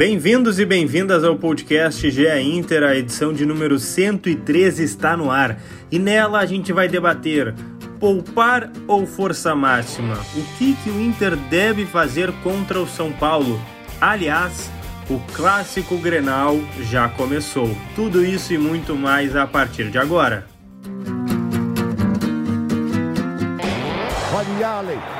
Bem-vindos e bem-vindas ao podcast GE Inter, a edição de número 113 está no ar e nela a gente vai debater poupar ou força máxima? O que, que o Inter deve fazer contra o São Paulo? Aliás, o clássico Grenal já começou. Tudo isso e muito mais a partir de agora. Olha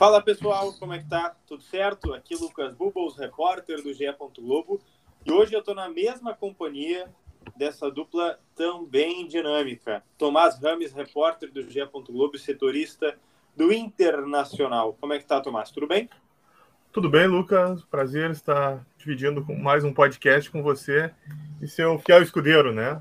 Fala pessoal, como é que tá? Tudo certo? Aqui Lucas Bubbles, repórter do GE. Globo. E hoje eu tô na mesma companhia dessa dupla também dinâmica. Tomás Rames, repórter do GE. Globo, setorista do Internacional. Como é que tá, Tomás? Tudo bem? Tudo bem, Lucas? Prazer estar dividindo mais um podcast com você e seu fiel escudeiro, né?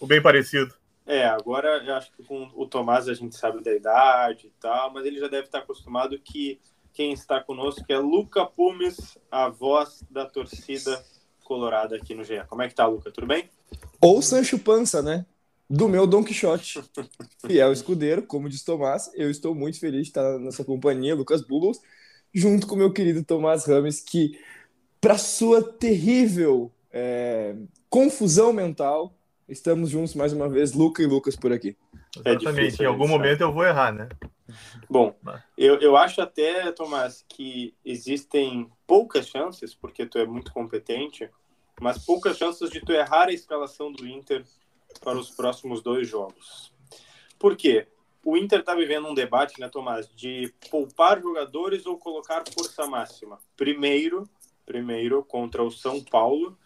O bem parecido. É, agora eu acho que com o Tomás a gente sabe da idade e tal, mas ele já deve estar acostumado que quem está conosco é Luca Pumes, a voz da torcida colorada aqui no GE. Como é que tá, Luca? Tudo bem? Ou Sancho Pança, né? Do meu Don Quixote. Fiel escudeiro, como diz Tomás, eu estou muito feliz de estar nessa companhia, Lucas Bubbles junto com meu querido Tomás Rames, que, para sua terrível é, confusão mental, estamos juntos mais uma vez, Luca e Lucas por aqui. É Exatamente, difícil, em algum momento eu vou errar, né? Bom, eu, eu acho até, Tomás, que existem poucas chances, porque tu é muito competente, mas poucas chances de tu errar a escalação do Inter para os próximos dois jogos. Por quê? o Inter está vivendo um debate, né, Tomás, de poupar jogadores ou colocar força máxima. Primeiro, primeiro contra o São Paulo.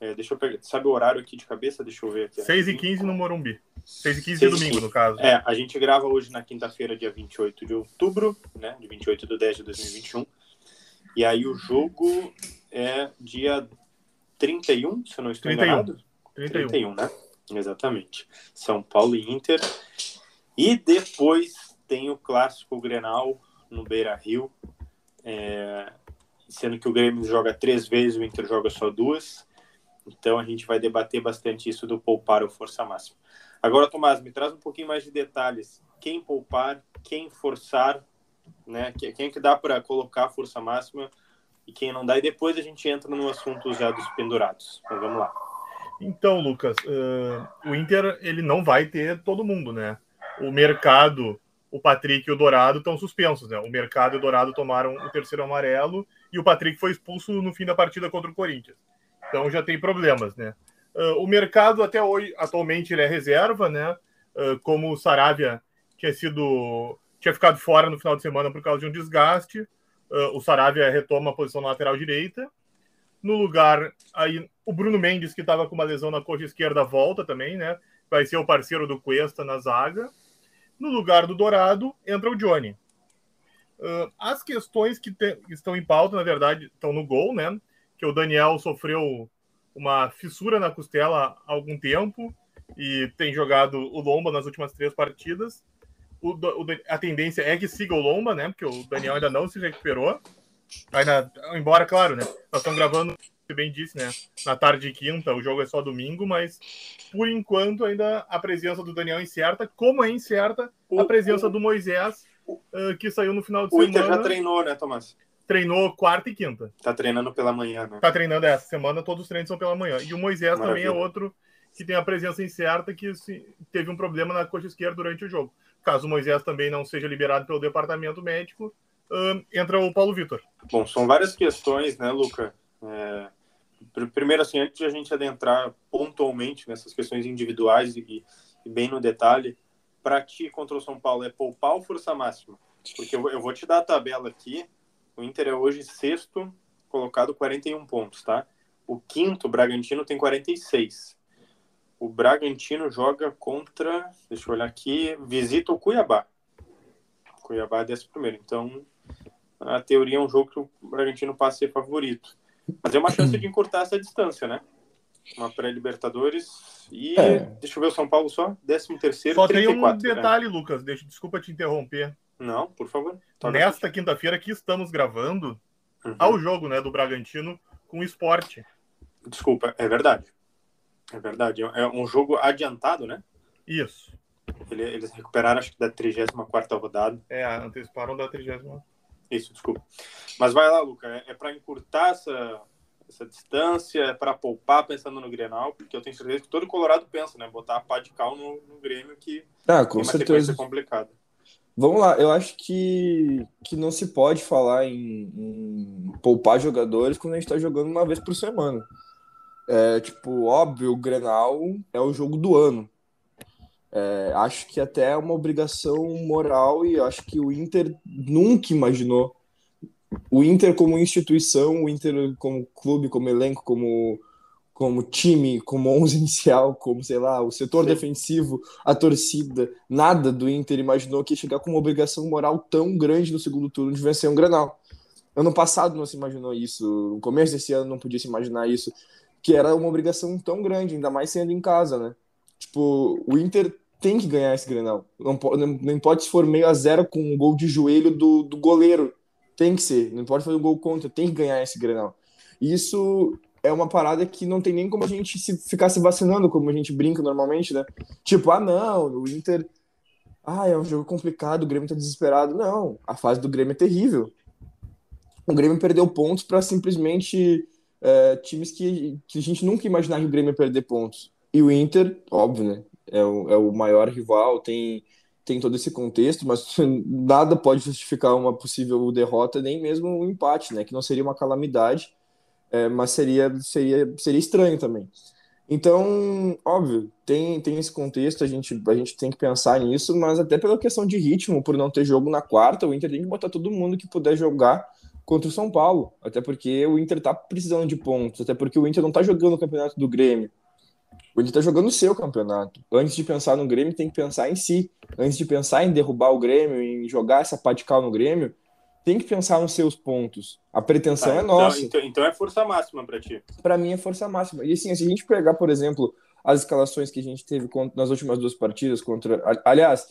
É, deixa eu pegar, sabe o horário aqui de cabeça? Deixa eu ver aqui. 6 e 15 no Morumbi. 6 e 15 de domingo, no caso. É, a gente grava hoje na quinta-feira, dia 28 de outubro, né, de 28 de 10 de 2021. E aí o jogo é dia 31, se eu não estou 31. enganado. 31. 31, né? Exatamente. São Paulo e Inter. E depois tem o clássico Grenal no Beira Rio, é, sendo que o Grêmio joga três vezes, o Inter joga só duas. Então a gente vai debater bastante isso do poupar ou força máxima. Agora, Tomás, me traz um pouquinho mais de detalhes. Quem poupar, quem forçar, né? Quem é que dá para colocar força máxima e quem não dá. E depois a gente entra no assunto já dos pendurados. Então vamos lá. Então, Lucas, uh, o Inter ele não vai ter todo mundo, né? o mercado, o Patrick e o Dourado estão suspensos, né? O mercado e o Dourado tomaram o terceiro amarelo e o Patrick foi expulso no fim da partida contra o Corinthians. Então já tem problemas, né? Uh, o mercado até hoje, atualmente, ele é reserva, né? Uh, como o Saravia tinha sido tinha ficado fora no final de semana por causa de um desgaste, uh, o Saravia retoma a posição na lateral direita. No lugar, aí o Bruno Mendes, que estava com uma lesão na coxa esquerda, volta também, né? Vai ser o parceiro do Cuesta na zaga. No lugar do Dourado, entra o Johnny. As questões que te, estão em pauta, na verdade, estão no gol, né? Que o Daniel sofreu uma fissura na costela há algum tempo e tem jogado o Lomba nas últimas três partidas. O, o, a tendência é que siga o Lomba, né? Porque o Daniel ainda não se recuperou. Ainda, embora, claro, né? Nós estamos gravando você bem disse, né? Na tarde de quinta, o jogo é só domingo, mas por enquanto ainda a presença do Daniel é incerta, como é incerta a presença do Moisés, uh, que saiu no final de o semana. O Inter já treinou, né, Tomás? Treinou quarta e quinta. Tá treinando pela manhã, né? Tá treinando essa semana, todos os treinos são pela manhã. E o Moisés Maravilha. também é outro que tem a presença incerta, que teve um problema na coxa esquerda durante o jogo. Caso o Moisés também não seja liberado pelo departamento médico, uh, entra o Paulo Vitor. Bom, são várias questões, né, Luca? É, primeiro, assim, antes de a gente adentrar pontualmente nessas questões individuais e, e bem no detalhe, para ti contra o São Paulo é poupar ou força máxima? Porque eu, eu vou te dar a tabela aqui. O Inter é hoje sexto, colocado 41 pontos, tá? O quinto, o Bragantino, tem 46. O Bragantino joga contra, deixa eu olhar aqui, visita o Cuiabá. Cuiabá é décimo primeiro. Então, a teoria é um jogo que o Bragantino passa a ser favorito. Mas é uma chance de encurtar essa distância, né? Uma pré-Libertadores e, É. deixa eu ver o São Paulo só, 13 terceiro, Só tem um 34. né? detalhe, Lucas. Deixa, desculpa te interromper. Não, por favor. Toca. Nesta quinta-feira que estamos gravando, Uhum. ao jogo né, do Bragantino com o esporte. Desculpa, é verdade. É verdade. É um jogo adiantado, né? Isso. Ele- Eles recuperaram, acho que da 34 rodada. É, anteciparam da 30. Isso, desculpa. Mas vai lá, Luca. É, é para encurtar essa, essa distância, é para poupar pensando no Grenal, porque eu tenho certeza que todo Colorado pensa, né? Botar a pá de cal no, no Grêmio, que Ah, com tem uma sequência certeza. complicada. Vamos lá, eu acho que, que não se pode falar em, em poupar jogadores quando a gente tá jogando uma vez por semana. É, tipo, óbvio, o Grenal é o jogo do ano. É, acho que até é uma obrigação moral e acho que o Inter nunca imaginou. O Inter como instituição, o Inter como clube, como elenco, como, como time, como 11 inicial, como, sei lá, o setor Sim. defensivo, a torcida, nada do Inter imaginou que ia chegar com uma obrigação moral tão grande no segundo turno de vencer um Grenal. Ano passado não se imaginou isso, no começo desse ano não podia se imaginar isso, que era uma obrigação tão grande, ainda mais sendo em casa, né? Tipo, o Inter tem que ganhar esse Grenal. Não, po- não, não importa se for meio a zero com um gol de joelho do, do goleiro. Tem que ser. Não importa fazer um gol contra, tem que ganhar esse Grenal. Isso é uma parada que não tem nem como a gente se, ficar se vacinando, como a gente brinca normalmente, né? Tipo, ah, não, o Inter. Ah, é um jogo complicado, o Grêmio tá desesperado. Não, a fase do Grêmio é terrível. O Grêmio perdeu pontos para simplesmente é, times que, que a gente nunca imaginava que o Grêmio ia perder pontos. E o Inter, óbvio, né? É o, é o maior rival, tem, tem todo esse contexto, mas nada pode justificar uma possível derrota, nem mesmo um empate, né? Que não seria uma calamidade, é, mas seria, seria, seria estranho também. Então, óbvio, tem, tem esse contexto, a gente, a gente tem que pensar nisso, mas até pela questão de ritmo, por não ter jogo na quarta, o Inter tem que botar todo mundo que puder jogar contra o São Paulo, até porque o Inter tá precisando de pontos, até porque o Inter não tá jogando o campeonato do Grêmio. O Inter tá jogando o seu campeonato. Antes de pensar no Grêmio, tem que pensar em si. Antes de pensar em derrubar o Grêmio, em jogar essa pá de cal no Grêmio, tem que pensar nos seus pontos. A pretensão Tá, é então, nossa. então, então é força máxima para ti. Para mim é força máxima. E assim, se a gente pegar, por exemplo, as escalações que a gente teve nas últimas duas partidas contra. Aliás,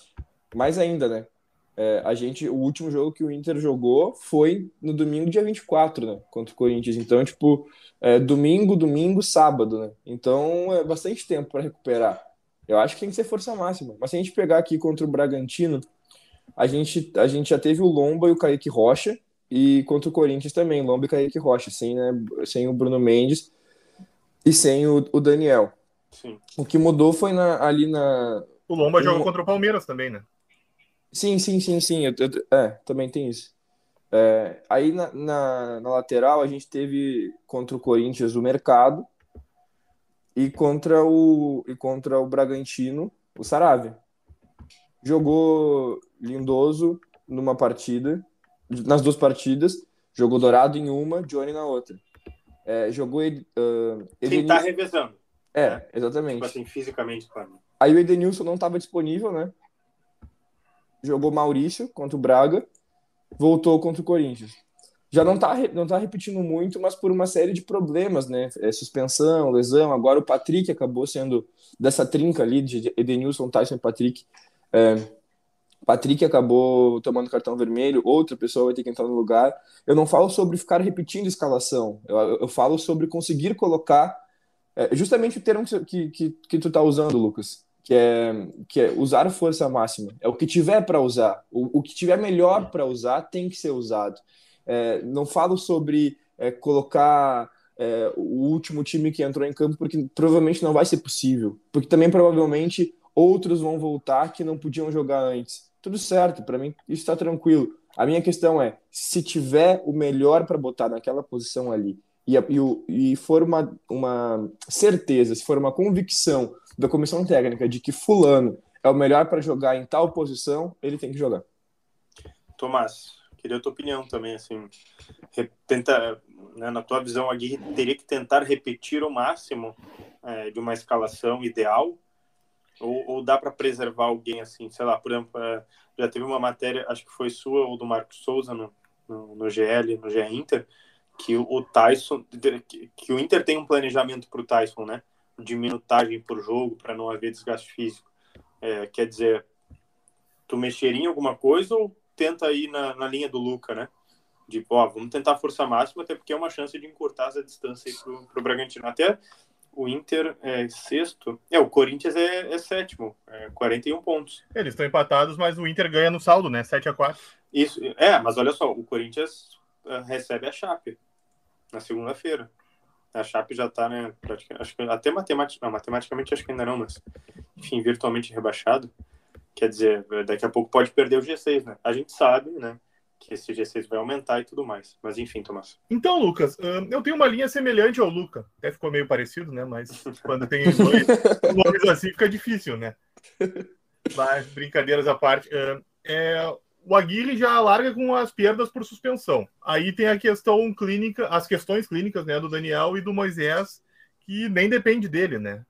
mais ainda, né? É, a gente, o último jogo que o Inter jogou foi no domingo, dia 24, né? Contra o Corinthians. Então, tipo, é, domingo, domingo, sábado, né? Então é bastante tempo para recuperar. Eu acho que tem que ser força máxima. Mas se a gente pegar aqui contra o Bragantino, a gente, a gente já teve o Lomba e o Kaique Rocha. E contra o Corinthians também, Lomba e Kaique Rocha, sem, né, sem o Bruno Mendes e sem o, o Daniel. Sim. O que mudou foi na- ali na. O Lomba joga contra o Palmeiras também, né? Sim, sim, sim, sim. eu- eu- é, também tem isso. É, aí na, na, na lateral a gente teve contra o Corinthians o Mercado e contra o, e contra o Bragantino o Saravia. Jogou Lindoso numa partida, nas duas partidas, jogou Dourado em uma, Johnny na outra. É, jogou Ed, ah, Quem tá revezando, É, exatamente. tipo assim, fisicamente, claro. Aí o Edenilson não estava disponível, né? Jogou Maurício contra o Braga, voltou contra o Corinthians. Já não tá, não tá repetindo muito, mas por uma série de problemas, né? É, suspensão, lesão. Agora o Patrick acabou sendo dessa trinca ali de Edenilson, Tyson e Patrick. É, Patrick acabou tomando cartão vermelho, outra pessoa vai ter que entrar no lugar. Eu não falo sobre ficar repetindo escalação, eu, eu falo sobre conseguir colocar é justamente o termo que, que, que, tu tá usando, Lucas, que é, que é usar força máxima. É o que tiver para usar. O, o que tiver melhor para usar tem que ser usado. É, não falo sobre é, colocar é, o último time que entrou em campo, porque provavelmente não vai ser possível. Porque também provavelmente outros vão voltar que não podiam jogar antes. Tudo certo, para mim isso está tranquilo. A minha questão é, se tiver o melhor para botar naquela posição ali e, e, e for uma, uma certeza, se for uma convicção da comissão técnica de que fulano é o melhor para jogar em tal posição, ele tem que jogar. Tomás, queria a tua opinião também, assim, tenta, né, na tua visão, a Aguirre teria que tentar repetir o máximo é, de uma escalação ideal ou, ou dá para preservar alguém assim, sei lá, por exemplo, é, já teve uma matéria, acho que foi sua ou do Marcos Souza no, no, no GL, no GE Inter, que o Tyson, que, que o Inter tem um planejamento para o Tyson, né? De minutagem por jogo, para não haver desgaste físico. É, quer dizer, tu mexeria em alguma coisa ou tenta ir na, na linha do Luca, né? De, ó, vamos tentar força máxima, até porque é uma chance de encurtar essa distância aí pro, pro Bragantino. Até o Inter é sexto. É, o Corinthians é, é sétimo, é 41 pontos. Eles estão empatados, mas o Inter ganha no saldo, né? 7 a 4 Isso, é, mas olha só, o Corinthians uh, recebe a Chape na segunda-feira. A Chape já tá, né, praticamente, acho que até matemática, não, matematicamente acho que ainda não, mas enfim, virtualmente rebaixado. Quer dizer, daqui a pouco pode perder o G6, né? A gente sabe, né? Que esse G6 vai aumentar e tudo mais. Mas enfim, Tomás. Então, Lucas, eu tenho uma linha semelhante ao Luca. Até ficou meio parecido, né? Mas quando tem dois nomes assim fica difícil, né? Mas brincadeiras à parte. É, o Aguirre já larga com as perdas por suspensão. Aí tem a questão clínica, as questões clínicas, né, do Daniel e do Moisés, que nem depende dele, né?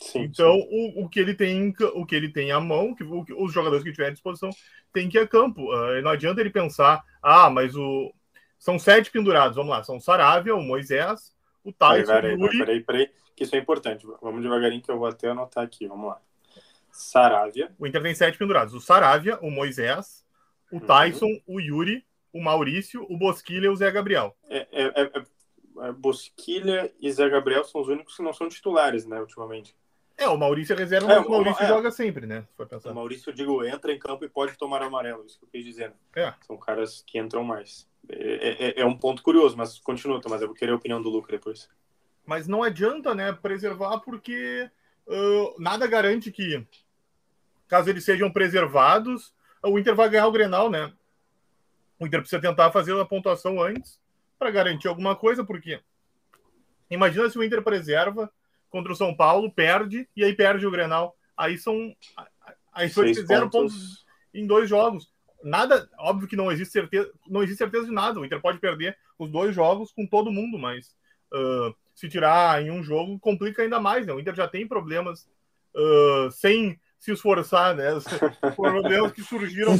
Sim, então, sim. O, o, que ele tem, o que ele tem à mão, que, o, os jogadores que tiver à disposição, tem que ir a campo. Uh, não adianta ele pensar, ah, mas o são sete pendurados, vamos lá, são Saravia, o Moisés, o Tyson, peraí, peraí, peraí, peraí, que isso é importante. Vamos devagarinho que eu vou até anotar aqui, vamos lá. Saravia. O Inter tem sete pendurados, o Saravia, o Moisés, o uhum. Tyson, uhum. o Yuri, o Maurício, o Bosquilha e o Zé Gabriel. É, é, é, é, Bosquilha e Zé Gabriel são os únicos que não são titulares, né, ultimamente. É, o Maurício é reserva, é, mas o Maurício é, joga sempre, né? O Maurício, eu digo, entra em campo e pode tomar amarelo, isso que eu quis dizer. É. São caras que entram mais. É, é, é, um ponto curioso, mas continua, mas eu vou querer a opinião do Lucas depois. Mas não adianta, né, preservar, porque uh, nada garante que, caso eles sejam preservados, o Inter vai ganhar o Grenal, né? O Inter precisa tentar fazer a pontuação antes para garantir alguma coisa, porque imagina se o Inter preserva contra o São Paulo, perde, e aí perde o Grenal. Aí são. Aí foi zero pontos. pontos em dois jogos. Nada, óbvio que não existe certeza, não existe certeza de nada. O Inter pode perder os dois jogos com todo mundo, mas uh, se tirar em um jogo complica ainda mais. Né? O Inter já tem problemas uh, sem se esforçar, né? problemas que surgiram.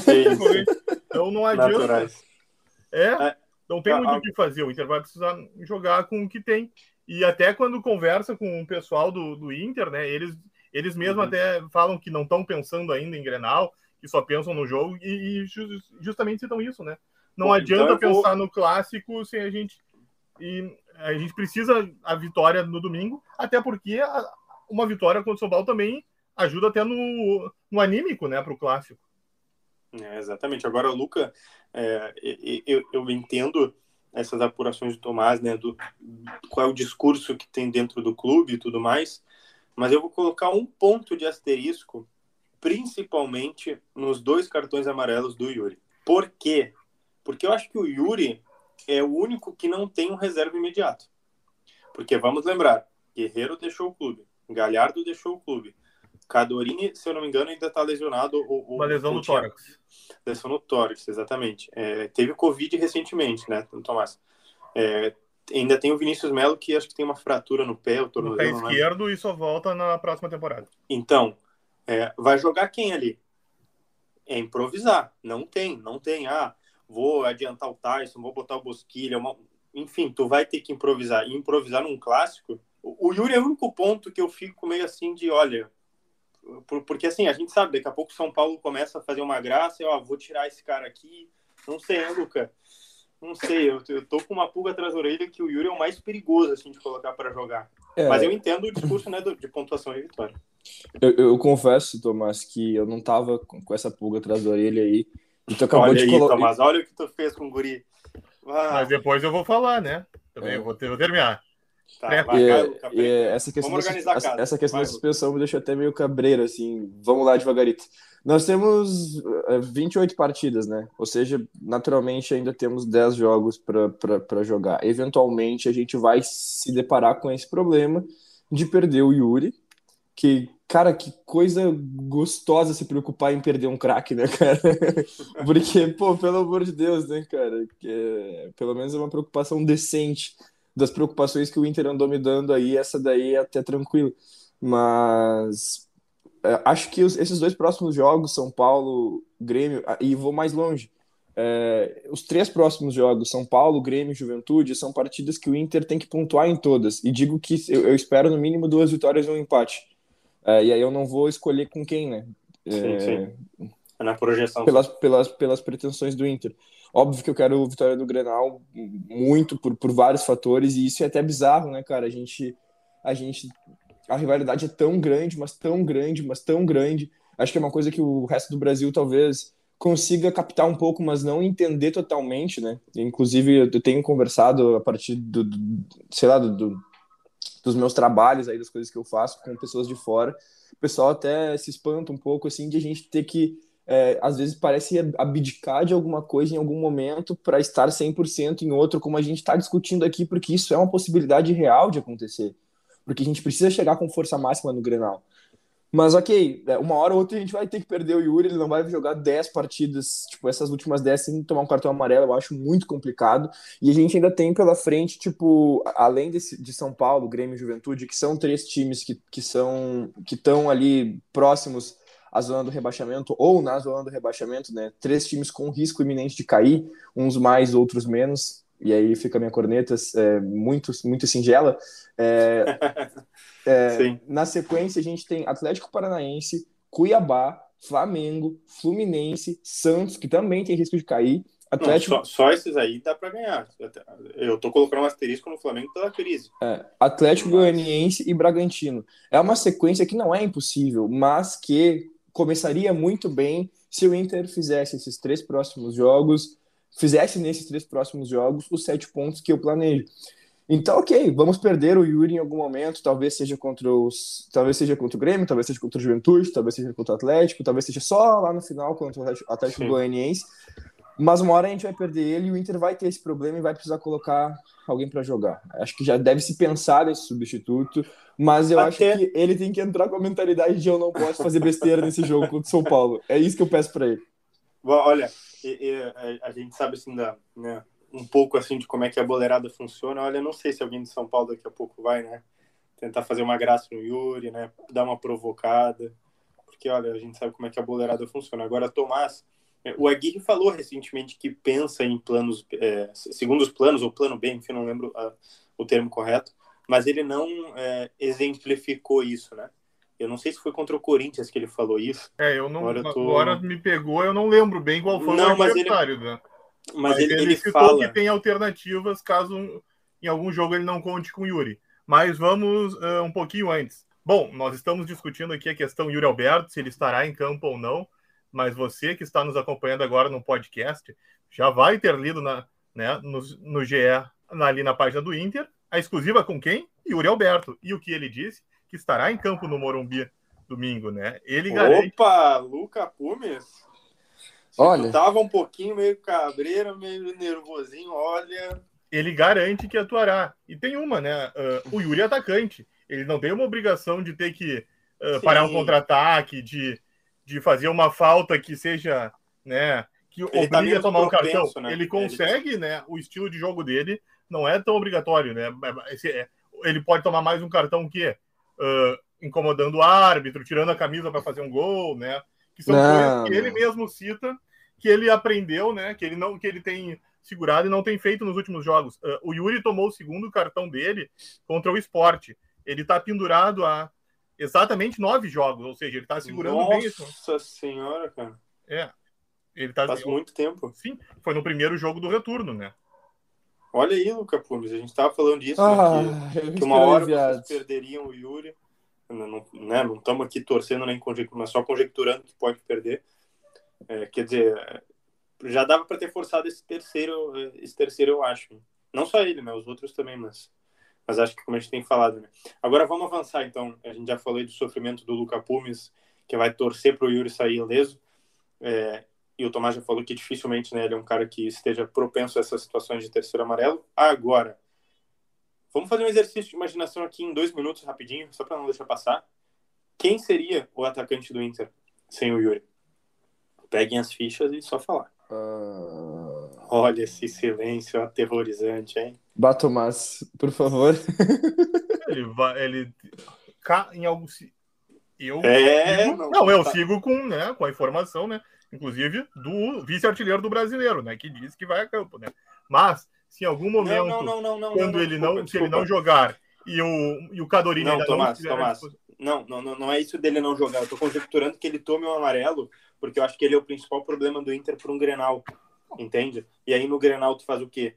então não adianta. Naturais. É, é, não tem muito o que fazer. O Inter vai precisar jogar com o que tem. E até quando conversa com o pessoal do, do Inter, né? Eles, eles mesmos uhum. até falam que não estão pensando ainda em Grenal, que só pensam no jogo, e, e justamente citam isso, né? Não Bom, adianta então pensar vou... no clássico sem a gente. E a gente precisa a vitória no domingo, até porque a, uma vitória contra o São Paulo também ajuda até no, no anímico, né, para o clássico. É, exatamente. Agora, Luca, é, eu, eu entendo essas apurações do Tomás, né, do qual é o discurso que tem dentro do clube e tudo mais, mas eu vou colocar um ponto de asterisco, principalmente nos dois cartões amarelos do Yuri. Por quê? Porque eu acho que o Yuri é o único que não tem um reserva imediato. Porque vamos lembrar, Guerreiro deixou o clube, Galhardo deixou o clube, Cadorini, se eu não me engano, ainda está lesionado. Ou, Uma lesão no tórax. Lesão no tórax, exatamente. É, teve Covid recentemente, né, Tomás? É, ainda tem o Vinícius Melo, que acho que tem uma fratura no pé. O no pé esquerdo e só volta na próxima temporada. Então, é, vai jogar quem ali? É improvisar. Não tem, não tem. Ah, vou adiantar o Tyson, vou botar o Bosquilha. Uma... Enfim, tu vai ter que improvisar. E improvisar num clássico. O Yuri é o único ponto que eu fico meio assim de, olha, porque assim, a gente sabe, daqui a pouco São Paulo começa a fazer uma graça e, ó, vou tirar esse cara aqui. Não sei, né, Luca? Não sei, eu, eu tô com uma pulga atrás da orelha que o Yuri é o mais perigoso, assim, de colocar para jogar. É... Mas eu entendo o discurso, né, de pontuação e vitória. Eu, eu, confesso, Tomás, que eu não tava com, com essa pulga atrás da orelha aí. E tu acabou olha de colocar. Tomás, olha o que tu fez com o Guri. Ah. Mas depois eu vou falar, né? Também é. eu vou, ter, vou terminar. Tá, é, vai, e, e essa questão, da, essa, essa questão da suspensão me deixou até meio cabreiro, assim. Vamos lá devagarito. Nós temos 28 eh, partidas, né? Ou seja, naturalmente ainda temos 10 jogos para jogar. Eventualmente a gente vai se deparar com esse problema de perder o Yuri, que, cara, que coisa gostosa se preocupar em perder um craque, né, cara? Porque, pô, pelo amor de Deus, né, cara? Que, é, pelo menos é uma preocupação decente das preocupações que o Inter andou me dando aí, essa daí é até tranquilo. Mas é, acho que os, esses dois próximos jogos, São Paulo, Grêmio, e vou mais longe. É, os três próximos jogos, São Paulo, Grêmio e Juventude, são partidas que o Inter tem que pontuar em todas. E digo que eu, eu espero no mínimo duas vitórias e um empate. É, e aí eu não vou escolher com quem, né? Sim, sim. Na projeção. Pelas, pelas, pelas pretensões do Inter. Óbvio que eu quero vitória do Grenal muito por, por vários fatores, e isso é até bizarro, né, cara? A gente, a gente. A rivalidade é tão grande, mas tão grande, mas tão grande. Acho que é uma coisa que o resto do Brasil talvez consiga captar um pouco, mas não entender totalmente, né? Inclusive, eu tenho conversado a partir do, do sei lá, do, do, dos meus trabalhos aí, das coisas que eu faço com pessoas de fora. O pessoal até se espanta um pouco, assim, de a gente ter que, é, às vezes, parece abdicar de alguma coisa em algum momento para estar 100% em outro, como a gente está discutindo aqui, porque isso é uma possibilidade real de acontecer. Porque a gente precisa chegar com força máxima no Grenal. Mas ok, é, uma hora ou outra a gente vai ter que perder o Yuri, ele não vai jogar 10 partidas, tipo, essas últimas 10 sem tomar um cartão amarelo, eu acho muito complicado. E a gente ainda tem pela frente, tipo, além desse, de São Paulo, Grêmio e Juventude, que são três times que, que são que estão ali próximos à zona do rebaixamento ou na zona do rebaixamento, né? Três times com risco iminente de cair, uns mais, outros menos. E aí fica a minha corneta é, muito, muito singela. É, É, na sequência, a gente tem Atlético Paranaense, Cuiabá, Flamengo, Fluminense, Santos, que também tem risco de cair. Atlético... Não, só, só, esses aí dá para ganhar. Eu tô colocando um asterisco no Flamengo pela crise. É, Atlético. Goianiense e Bragantino. É uma sequência que não é impossível, mas que começaria muito bem se o Inter fizesse esses três próximos jogos, fizesse nesses três próximos jogos os sete pontos que eu planejo. Então, ok, vamos perder o Yuri em algum momento, talvez seja contra os. Talvez seja contra o Grêmio, talvez seja contra o Juventude, talvez seja contra o Atlético, talvez seja só lá no final contra o Atlético Sim. Goianiense. Mas uma hora a gente vai perder ele e o Inter vai ter esse problema e vai precisar colocar alguém para jogar. Acho que já deve se pensar nesse substituto, mas eu Até... acho que ele tem que entrar com a mentalidade de eu não posso fazer besteira nesse jogo contra o São Paulo. É isso que eu peço para ele. Olha, a gente sabe assim da, né, um pouco assim de como é que a boleirada funciona. Olha, não sei se alguém de São Paulo daqui a pouco vai, né? Tentar fazer uma graça no Yuri, né? Dar uma provocada. Porque, olha, a gente sabe como é que a boleirada funciona. Agora, Tomás, é, o Aguirre falou recentemente que pensa em planos, é, segundo os planos, ou plano B, enfim, não lembro a, o termo correto, mas ele não é, exemplificou isso, né? Eu não sei se foi contra o Corinthians que ele falou isso. É, eu não. Agora, tô... agora me pegou, eu não lembro bem qual foi não, o adversário, ele... né? Mas, Mas ele, ele, ele fala... que tem alternativas caso em algum jogo ele não conte com o Yuri. Mas vamos uh, um pouquinho antes. Bom, nós estamos discutindo aqui a questão Yuri Alberto, se ele estará em campo ou não. Mas você que está nos acompanhando agora no podcast já vai ter lido na, né, no, no GE, ali na página do Inter, a exclusiva com quem? Yuri Alberto. E o que ele disse? Que estará em campo no Morumbi domingo, né? Ele garante. Opa, Luca Pumes. Olha. Tava um pouquinho meio cabreiro, meio nervosinho, olha. Ele garante que atuará. E tem uma, né? Uh, o Yuri é atacante. Ele não tem uma obrigação de ter que uh, parar um contra-ataque, de, de fazer uma falta que seja, né? Que ele tá obriga tá a tomar propenso, um cartão. Né? Ele consegue, ele... né? O estilo de jogo dele não é tão obrigatório, né? É, ele pode tomar mais um cartão que uh, incomodando o árbitro, tirando a camisa para fazer um gol, né? Que são não, coisas que ele mesmo cita que ele aprendeu, né? Que ele não, que ele tem segurado e não tem feito nos últimos jogos. Uh, o Yuri tomou o segundo cartão dele contra o esporte. Ele está pendurado a exatamente nove jogos, ou seja, ele está segurando Nossa bem isso. Nossa senhora, cara. É. Ele tá Faz muito tempo. Sim, foi no primeiro jogo do retorno, né? Olha aí, Luca Pumes, a gente estava falando disso, ah, né, que, que, uma hora vocês perderiam o Yuri. Não estamos né, aqui torcendo nem conjecturando, mas só conjecturando que pode perder. É, quer dizer, já dava para ter forçado esse terceiro, esse terceiro, eu acho. Não só ele, né? Os outros também, mas, mas acho que como a gente tem falado, né? Agora vamos avançar, então. A gente já falou do sofrimento do Luca Pumes, que vai torcer para o Yuri sair ileso. É, e o Tomás já falou que dificilmente né, ele é um cara que esteja propenso a essas situações de terceiro amarelo. Agora, vamos fazer um exercício de imaginação aqui em dois minutos, rapidinho, só para não deixar passar. Quem seria o atacante do Inter sem o Yuri? Peguem as fichas e só falar. Uh... Olha esse silêncio aterrorizante, hein? Batomás, por favor. ele vai. Ele. Em algum. Eu. É, sigo... não, não, eu tá. sigo com, né, com a informação, né? inclusive do vice-artilheiro do brasileiro, né? Que diz que vai a campo, né? Mas, se em algum momento, não, não, não, não, quando não, ele desculpa, não, se desculpa. ele não jogar e o, e o Cadorini Não, Tomás, não Tomás. Não, não, não, é isso dele não jogar. Eu tô conjecturando que ele tome um amarelo, porque eu acho que ele é o principal problema do Inter para um Grenal. Entende? E aí no Grenal tu faz o quê?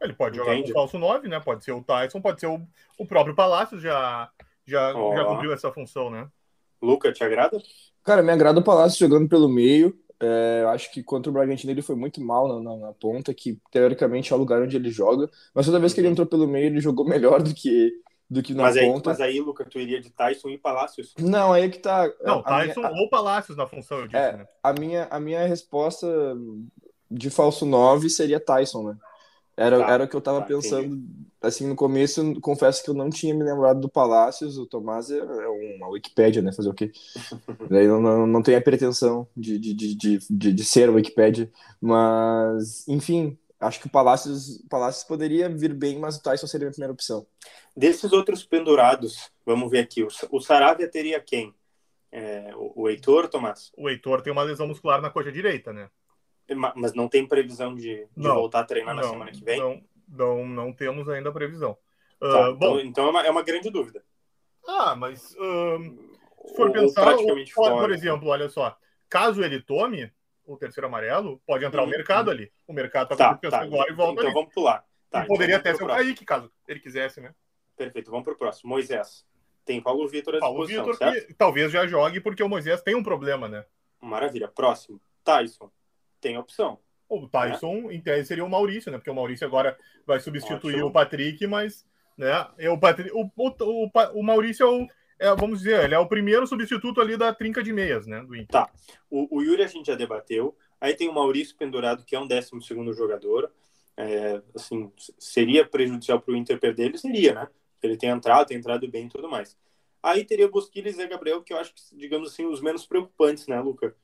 Ele pode jogar Entende? com falso 9, né? Pode ser o Tyson, pode ser o, o próprio Palácio já, já, Ó. já cumpriu essa função, né? Luca, te agrada? Cara, me agrada o Palácio jogando pelo meio. É, eu acho que contra o Bragantino ele foi muito mal na, na- na ponta, que teoricamente é o lugar onde ele joga. Mas toda vez que ele entrou pelo meio, ele jogou melhor do que, do que na Mas aí, ponta. mas aí, Luca, tu iria de Tyson e Palácios. Não, aí é que tá. Não, a, Tyson minha, ou Palácios na função, eu disse, É. né? a, minha, a minha resposta de falso 9 seria Tyson, né? Era, Tá, era o que eu tava tá, pensando. Assim, no começo, confesso que eu não tinha me lembrado do Palácios. O Tomás é é uma Wikipédia, né? Fazer o quê? Daí eu não, não tenho a pretensão de, de, de, de, de, de ser a Wikipédia. Mas, enfim, acho que o Palácios, Palácios poderia vir bem, mas o Tyson seria a minha primeira opção. Desses outros pendurados, vamos ver aqui. O, o Saravia teria quem? É, o, o Heitor, Tomás? O Heitor tem uma lesão muscular na coxa direita, né? Ma- Mas não tem previsão de, de Não, voltar a treinar na não, semana que vem? Não, não, não temos ainda a previsão. Tá, Ah, então, bom, então é, uma, é uma grande dúvida. ah, mas ahn, se for Ou- ou pensar, praticamente por, por exemplo, olha só, caso ele tome o terceiro amarelo, pode entrar Uhum. o mercado ali. O mercado tá, Tá, com tá. agora e volta Então ali. vamos pular. Tá, E poderia então até ser o. Kaique, caso ele quisesse, né? Perfeito, vamos pro próximo. Moisés. Tem Paulo Vitor à Paulo Vitor, que talvez já jogue, porque o Moisés tem um problema, né? Maravilha. Próximo. Tyson. Tem opção. O Tyson, em tese, seria o Maurício, né? Porque o Maurício agora vai substituir Ótimo. o Patrick, mas, né? É o, o, o, o, Maurício é o, é, vamos dizer, ele é o primeiro substituto ali da trinca de meias, né? Do Inter. O, o Yuri a gente já debateu. Aí tem o Maurício pendurado, que é um décimo segundo jogador. É, assim, seria prejudicial para o Inter perder? Ele seria, né? Ele tem entrado, tem entrado bem e tudo mais. Aí teria Bosquilha e Zé Gabriel, que eu acho que, digamos assim, os menos preocupantes, né, Luca?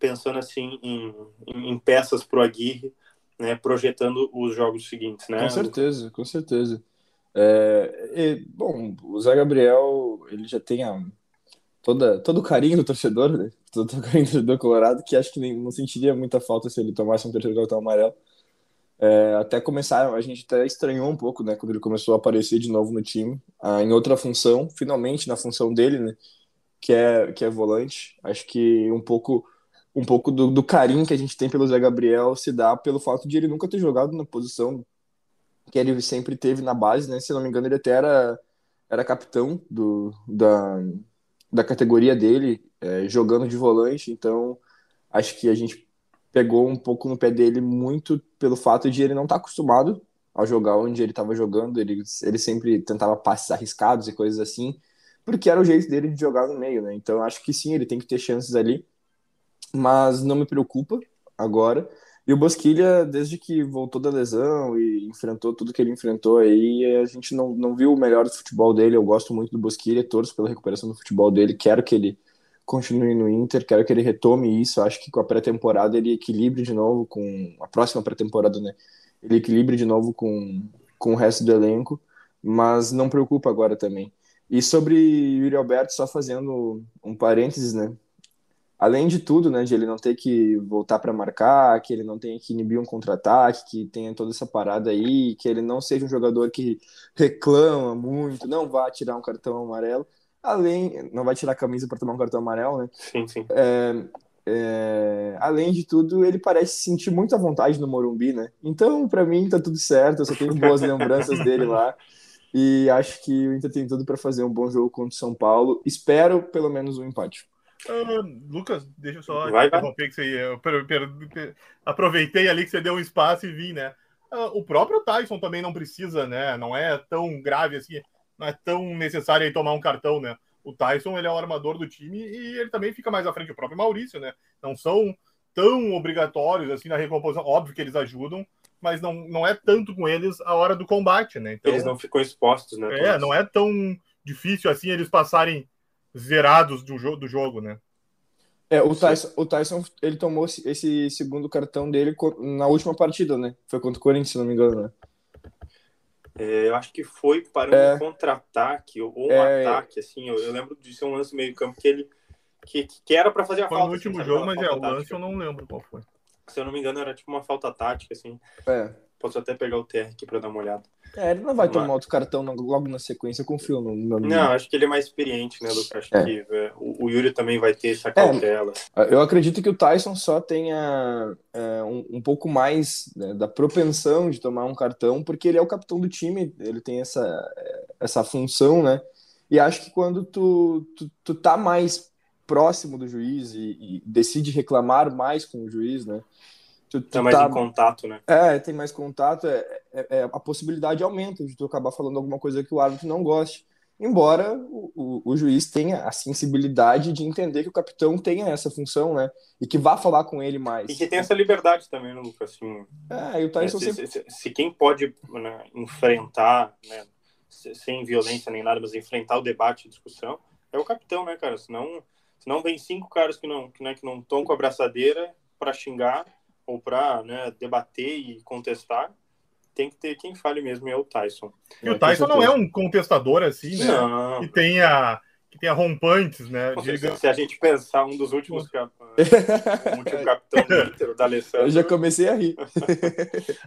Pensando assim em, em, peças pro Aguirre, né? Projetando os jogos seguintes, né? Com certeza, com certeza. É, e, bom, o Zé Gabriel, ele já tem a, toda, todo o carinho do torcedor, né? Todo o carinho do torcedor colorado, que acho que nem, não sentiria muita falta se ele tomasse um terceiro cartão amarelo. É, até começar, a gente até estranhou um pouco, né? Quando ele começou a aparecer de novo no time, ah, em outra função, finalmente na função dele, né? Que é, que é volante. Acho que um pouco um pouco do, do carinho que a gente tem pelo Zé Gabriel se dá pelo fato de ele nunca ter jogado na posição que ele sempre teve na base, né? Se não me engano, ele até era, era capitão do, da, da categoria dele, é, jogando de volante. Então, acho que a gente pegou um pouco no pé dele muito pelo fato de ele não estar acostumado a jogar onde ele estava jogando. Ele, ele sempre tentava passes arriscados e coisas assim, porque era o jeito dele de jogar no meio, né? Então, acho que sim, ele tem que ter chances ali mas não me preocupa agora. E o Bosquilha, desde que voltou da lesão e enfrentou tudo que ele enfrentou aí, a gente não, não viu o melhor do futebol dele. Eu gosto muito do Bosquilha, torço pela recuperação do futebol dele, quero que ele continue no Inter, quero que ele retome isso. Acho que com a pré-temporada ele equilibre de novo com a próxima pré-temporada, né? Ele equilibre de novo com, com o resto do elenco, mas não preocupa agora também. E sobre Yuri Alberto, só fazendo um parênteses, né? Além de tudo, né, de ele não ter que voltar para marcar, que ele não tenha que inibir um contra-ataque, que tenha toda essa parada aí, que ele não seja um jogador que reclama muito, não vá tirar um cartão amarelo, além, não vai tirar a camisa para tomar um cartão amarelo, né? Sim, sim. É, é, além de tudo, ele parece sentir muita vontade no Morumbi, né? Então, para mim, tá tudo certo, eu só tenho boas lembranças dele lá. E acho que o Inter tem tudo para fazer um bom jogo contra o São Paulo. Espero pelo menos um empate. Ah, Lucas, deixa eu só Vai, interromper que você eu per- per- per- aproveitei ali que você deu um espaço e vim, né? Ah, o próprio Tyson também não precisa, né? Não é tão grave assim, não é tão necessário aí tomar um cartão, né? O Tyson, ele é o armador do time e ele também fica mais à frente, o próprio Maurício, né? Não são tão obrigatórios assim na recomposição, óbvio que eles ajudam, mas não, não é tanto com eles a hora do combate, né? Então, Eles não ficam expostos, né? é, não é tão difícil assim eles passarem zerados do, jo do jogo, né? É, o Tyson, o Tyson, ele tomou esse- segundo cartão dele na última partida, né? Foi contra o Corinthians, se não me engano, né? É, eu acho que foi para um É. contra-ataque ou um É. ataque, assim. Eu, eu lembro de ser um lance meio campo que ele, que, que era para fazer a Foi falta. no último assim, jogo, mas é, o lance tática. eu não lembro qual foi. Se eu não me engano, era tipo uma falta tática, assim. É. Posso até pegar o TR aqui para dar uma olhada. É, ele não vai Vamos tomar outro cartão no- logo na sequência, eu confio no meu amigo. Não, acho que ele é mais experiente, né, Lucas? Acho É. que é, o, o Yuri também vai ter essa cautela. Eu acredito que o Tyson só tenha é, um, um pouco mais né, da propensão de tomar um cartão, porque ele é o capitão do time, ele tem essa, é, essa função, né? E acho que quando tu, tu, tu tá mais próximo do juiz e, e decide reclamar mais com o juiz, né? Tu, tu Tá mais tá- em contato, né? é, tem mais contato, é, é- é- a possibilidade aumenta de tu acabar falando alguma coisa que o árbitro não goste. Embora o, o, o juiz tenha a sensibilidade de entender que o capitão tenha essa função, né? E que vá falar com ele mais. E que tem essa liberdade também, né, Lucas? Assim, É, e o Tyson se, sempre. se- se- quem pode né, enfrentar, né, se- sem violência nem nada, mas enfrentar o debate e discussão, é o capitão, né, cara? Senão, senão vem cinco caras que não que, né, que não estão com a braçadeira para xingar ou para né, debater e contestar. Tem que ter quem fale mesmo, e é o Tyson. E o Tyson não é um contestador assim, né? Não. Que tenha, que tenha rompantes, né? Se, Diga, se a gente pensar um dos últimos cap... o último capitão do Inter, o da Alessandro, Eu já comecei a rir.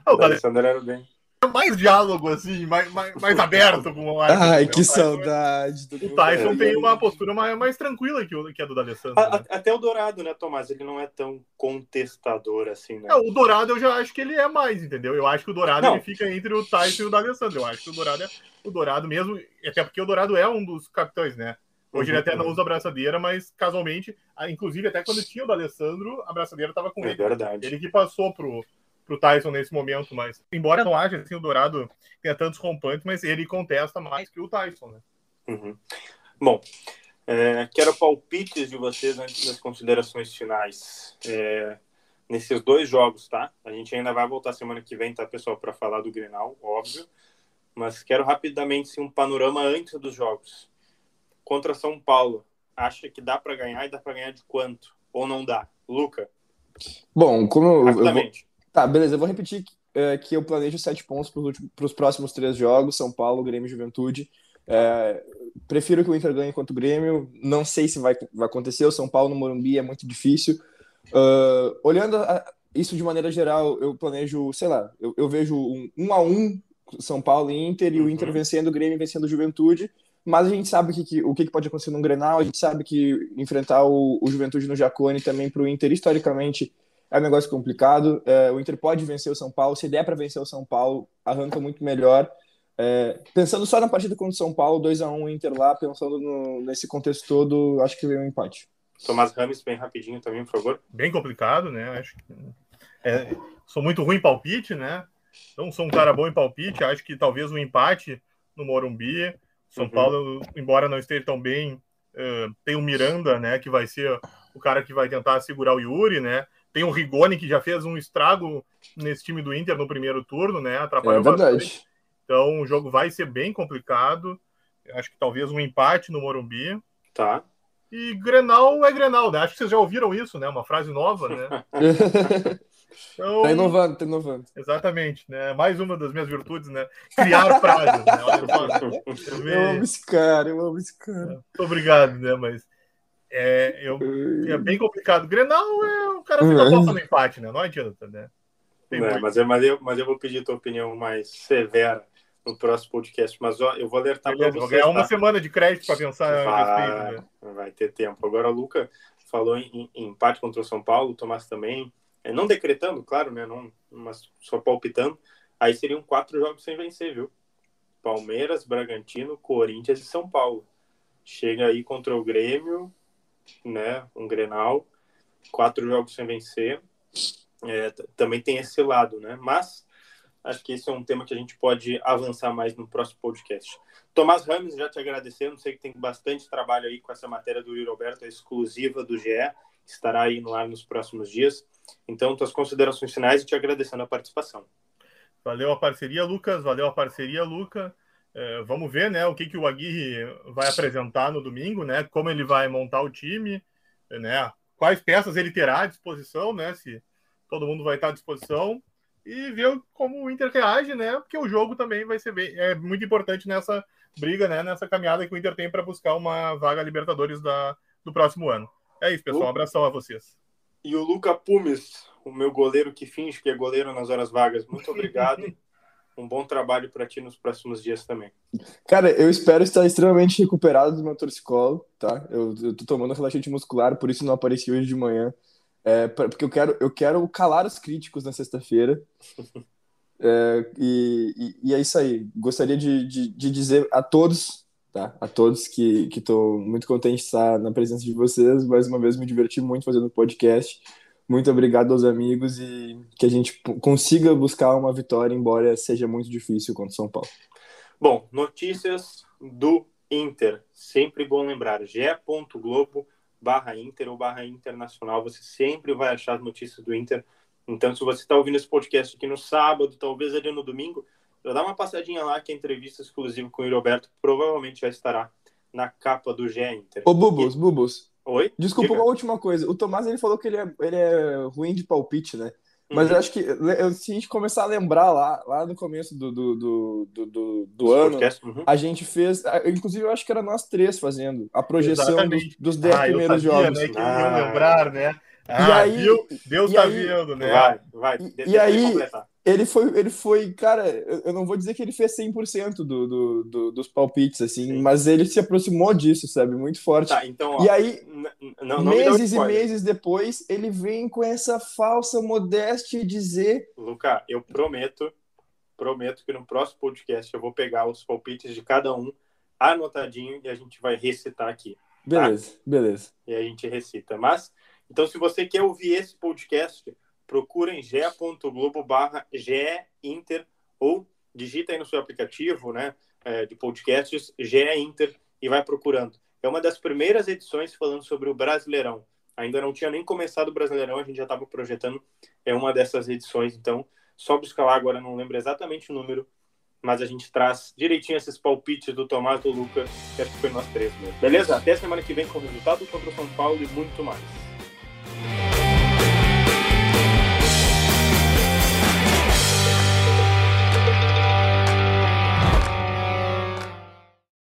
Ah, o o da Dale- Alessandro era bem. Mais diálogo, assim, mais, mais, mais aberto com o árbitro. Ai, né? que Tyson- saudade. do- O Tyson É, tem uma postura mais, mais tranquila que, o, que a do D'Alessandro. A- Né? Até o Dourado, né, Tomás? Ele não é tão contestador assim, né? É, o Dourado eu já acho que ele é mais, entendeu? Eu acho que o Dourado Não. ele fica entre o Tyson e o D'Alessandro. Eu acho que o Dourado é o Dourado mesmo, até porque o Dourado é um dos capitães, né? Hoje ele Uhum, até não usa a braçadeira, mas casualmente, inclusive até quando tinha o D'Alessandro, a braçadeira estava com É ele. verdade. Ele que passou pro, pro Tyson nesse momento, mas embora não ache assim, o Dourado tenha tantos rompantes, mas ele contesta mais que o Tyson, né? Uhum. Bom, é, quero palpites de vocês antes das considerações finais. É, nesses dois jogos, tá? A gente ainda vai voltar semana que vem, tá, pessoal, para falar do Grenal, óbvio. Mas quero rapidamente sim, um panorama antes dos jogos. Contra São Paulo, acha que dá para ganhar e dá para ganhar de quanto? Ou não dá? Luca, Bom, como eu vou... Tá, beleza, eu vou repetir é, que eu planejo sete pontos para os próximos três jogos: São Paulo, Grêmio e Juventude. É, prefiro que o Inter ganhe contra o Grêmio. Não sei se vai, vai acontecer. O São Paulo no Morumbi é muito difícil. Ah, olhando a- isso de maneira geral, eu planejo, sei lá, eu, eu vejo um, um a um São Paulo e Inter, e o Uhum. Inter vencendo o Grêmio e vencendo o Juventude. Mas a gente sabe o que, que- o que que pode acontecer num Grenal, a gente sabe que enfrentar o, o Juventude no Jacone também para o Inter, historicamente, é um negócio complicado. É, o Inter pode vencer o São Paulo, se der para vencer o São Paulo, arranca muito melhor. É, pensando só na partida contra o São Paulo, 2 a 1 Inter lá, pensando no- nesse contexto todo, acho que veio um empate. Tomás Rames, bem rapidinho também, por favor. Bem complicado, né? Acho que é, sou muito ruim em palpite, né? Não sou um cara bom em palpite. Acho que talvez um empate no Morumbi. São Uhum. Paulo, embora não esteja tão bem, eh, tem o Miranda, né? Que vai ser o cara que vai tentar segurar o Yuri, né? Tem o Rigoni, que já fez um estrago nesse time do Inter no primeiro turno, né? É Atrapalhou bastante. verdade. Então o jogo vai ser bem complicado. Eu Acho que talvez um empate no Morumbi. Tá. E Grenal é Grenal, né? Acho que vocês já ouviram isso, né? Uma frase nova, né? Então, tá inovando, tá inovando. Exatamente, né? Mais uma das minhas virtudes, né? Criar frases, né? Eu Eu amo esse cara, eu amo esse cara. Muito obrigado, né? Mas é, eu, é bem complicado. Grenal é o cara fica Uhum. aposta no empate, né? Não adianta, né? É, muito. mas, eu, mas, eu, mas eu vou pedir tua opinião mais severa no próximo podcast. Mas ó, eu vou alertar para vou vocês. ganhar uma tá? semana de crédito para pensar a vai, respeito, né? vai ter tempo. Agora, o Luca falou em, em empate contra o São Paulo, o Tomás também. É, não decretando, claro, né? Não, mas só palpitando. Aí seriam quatro jogos sem vencer, viu? Palmeiras, Bragantino, Corinthians e São Paulo. Chega aí contra o Grêmio, né? Um Grenal. Quatro jogos sem vencer. É, também tem esse lado, né? Mas acho que esse é um tema que a gente pode avançar mais no próximo podcast. Tomás Ramos, já te agradecendo, sei que tem bastante trabalho aí com essa matéria do Yuri Roberto, a exclusiva do GE, estará aí no ar nos próximos dias. Então, tuas considerações finais e te agradecendo a participação. Valeu a parceria, Lucas. Valeu a parceria, Luca. É, vamos ver, né, o que, que o Aguirre vai apresentar no domingo, né? Como ele vai montar o time, né? Quais peças ele terá à disposição, né? Se todo mundo vai estar à disposição e ver como o Inter reage, né? Porque o jogo também vai ser bem, é muito importante nessa briga, né? Nessa caminhada que o Inter tem para buscar uma vaga Libertadores da, do próximo ano. É isso, pessoal. Um abração a vocês. E o Luca Pumes, o meu goleiro que finge que é goleiro nas horas vagas. Muito obrigado. um bom trabalho para ti nos próximos dias também. Cara, eu espero estar extremamente recuperado do meu torcicolo, tá? Eu, eu tô tomando relaxante muscular, por isso não apareci hoje de manhã. É, porque eu quero, eu quero calar os críticos na sexta-feira. É, e, e, e, é isso aí. Gostaria de, de, de, dizer a todos, tá? A todos que estou muito contente de estar na presença de vocês. Mais uma vez, me diverti muito fazendo o podcast. Muito obrigado aos amigos e que a gente consiga buscar uma vitória, embora seja muito difícil contra o São Paulo. Bom, notícias do Inter. Sempre bom lembrar, ge.globo barra Inter ou barra Internacional. Você sempre vai achar notícias do Inter. Então, se você está ouvindo esse podcast aqui no sábado, talvez ali no domingo, já dá uma passadinha lá que a entrevista exclusiva com o Roberto provavelmente já estará na capa do GE Inter. Ô, Bubos. Bubos, Oi? Desculpa, Diga. uma última coisa. O Tomás ele falou que ele é, ele é ruim de palpite, né? Mas uhum. eu acho que se a gente começar a lembrar lá, lá no começo do, do, do, do, do ano, uhum. a gente fez. Inclusive, eu acho que era nós três fazendo a projeção dos, dos 10 ah, primeiros sabia, jogos. Né, que ah. lembrar, né? Ah, e aí, viu? Deus e tá aí, vendo, né? Vai, vai. E, e aí, completar ele foi, ele foi, cara, eu não vou dizer que ele fez 100% do, do, do, dos palpites, assim, Sim. mas ele se aproximou disso, sabe? Muito forte. Tá, então, ó, e aí, não, não meses e meses depois, ele vem com essa falsa modéstia e dizer. Luca, eu prometo, prometo que no próximo podcast eu vou pegar os palpites de cada um anotadinho e a gente vai recitar aqui. Tá? Beleza, tá? beleza. E a gente recita. Mas, então, se você quer ouvir esse podcast procura em ge.globo barra Inter ou digita aí no seu aplicativo né, é, de podcasts GE Inter e vai procurando. É uma das primeiras edições falando sobre o Brasileirão. Ainda não tinha nem começado o Brasileirão, a gente já estava projetando. É uma dessas edições, então só buscar lá agora, não lembro exatamente o número, mas a gente traz direitinho esses palpites do Tomás do Luca, que acho que foi nós três mesmo. Beleza? Até semana que vem com o resultado contra o São Paulo e muito mais.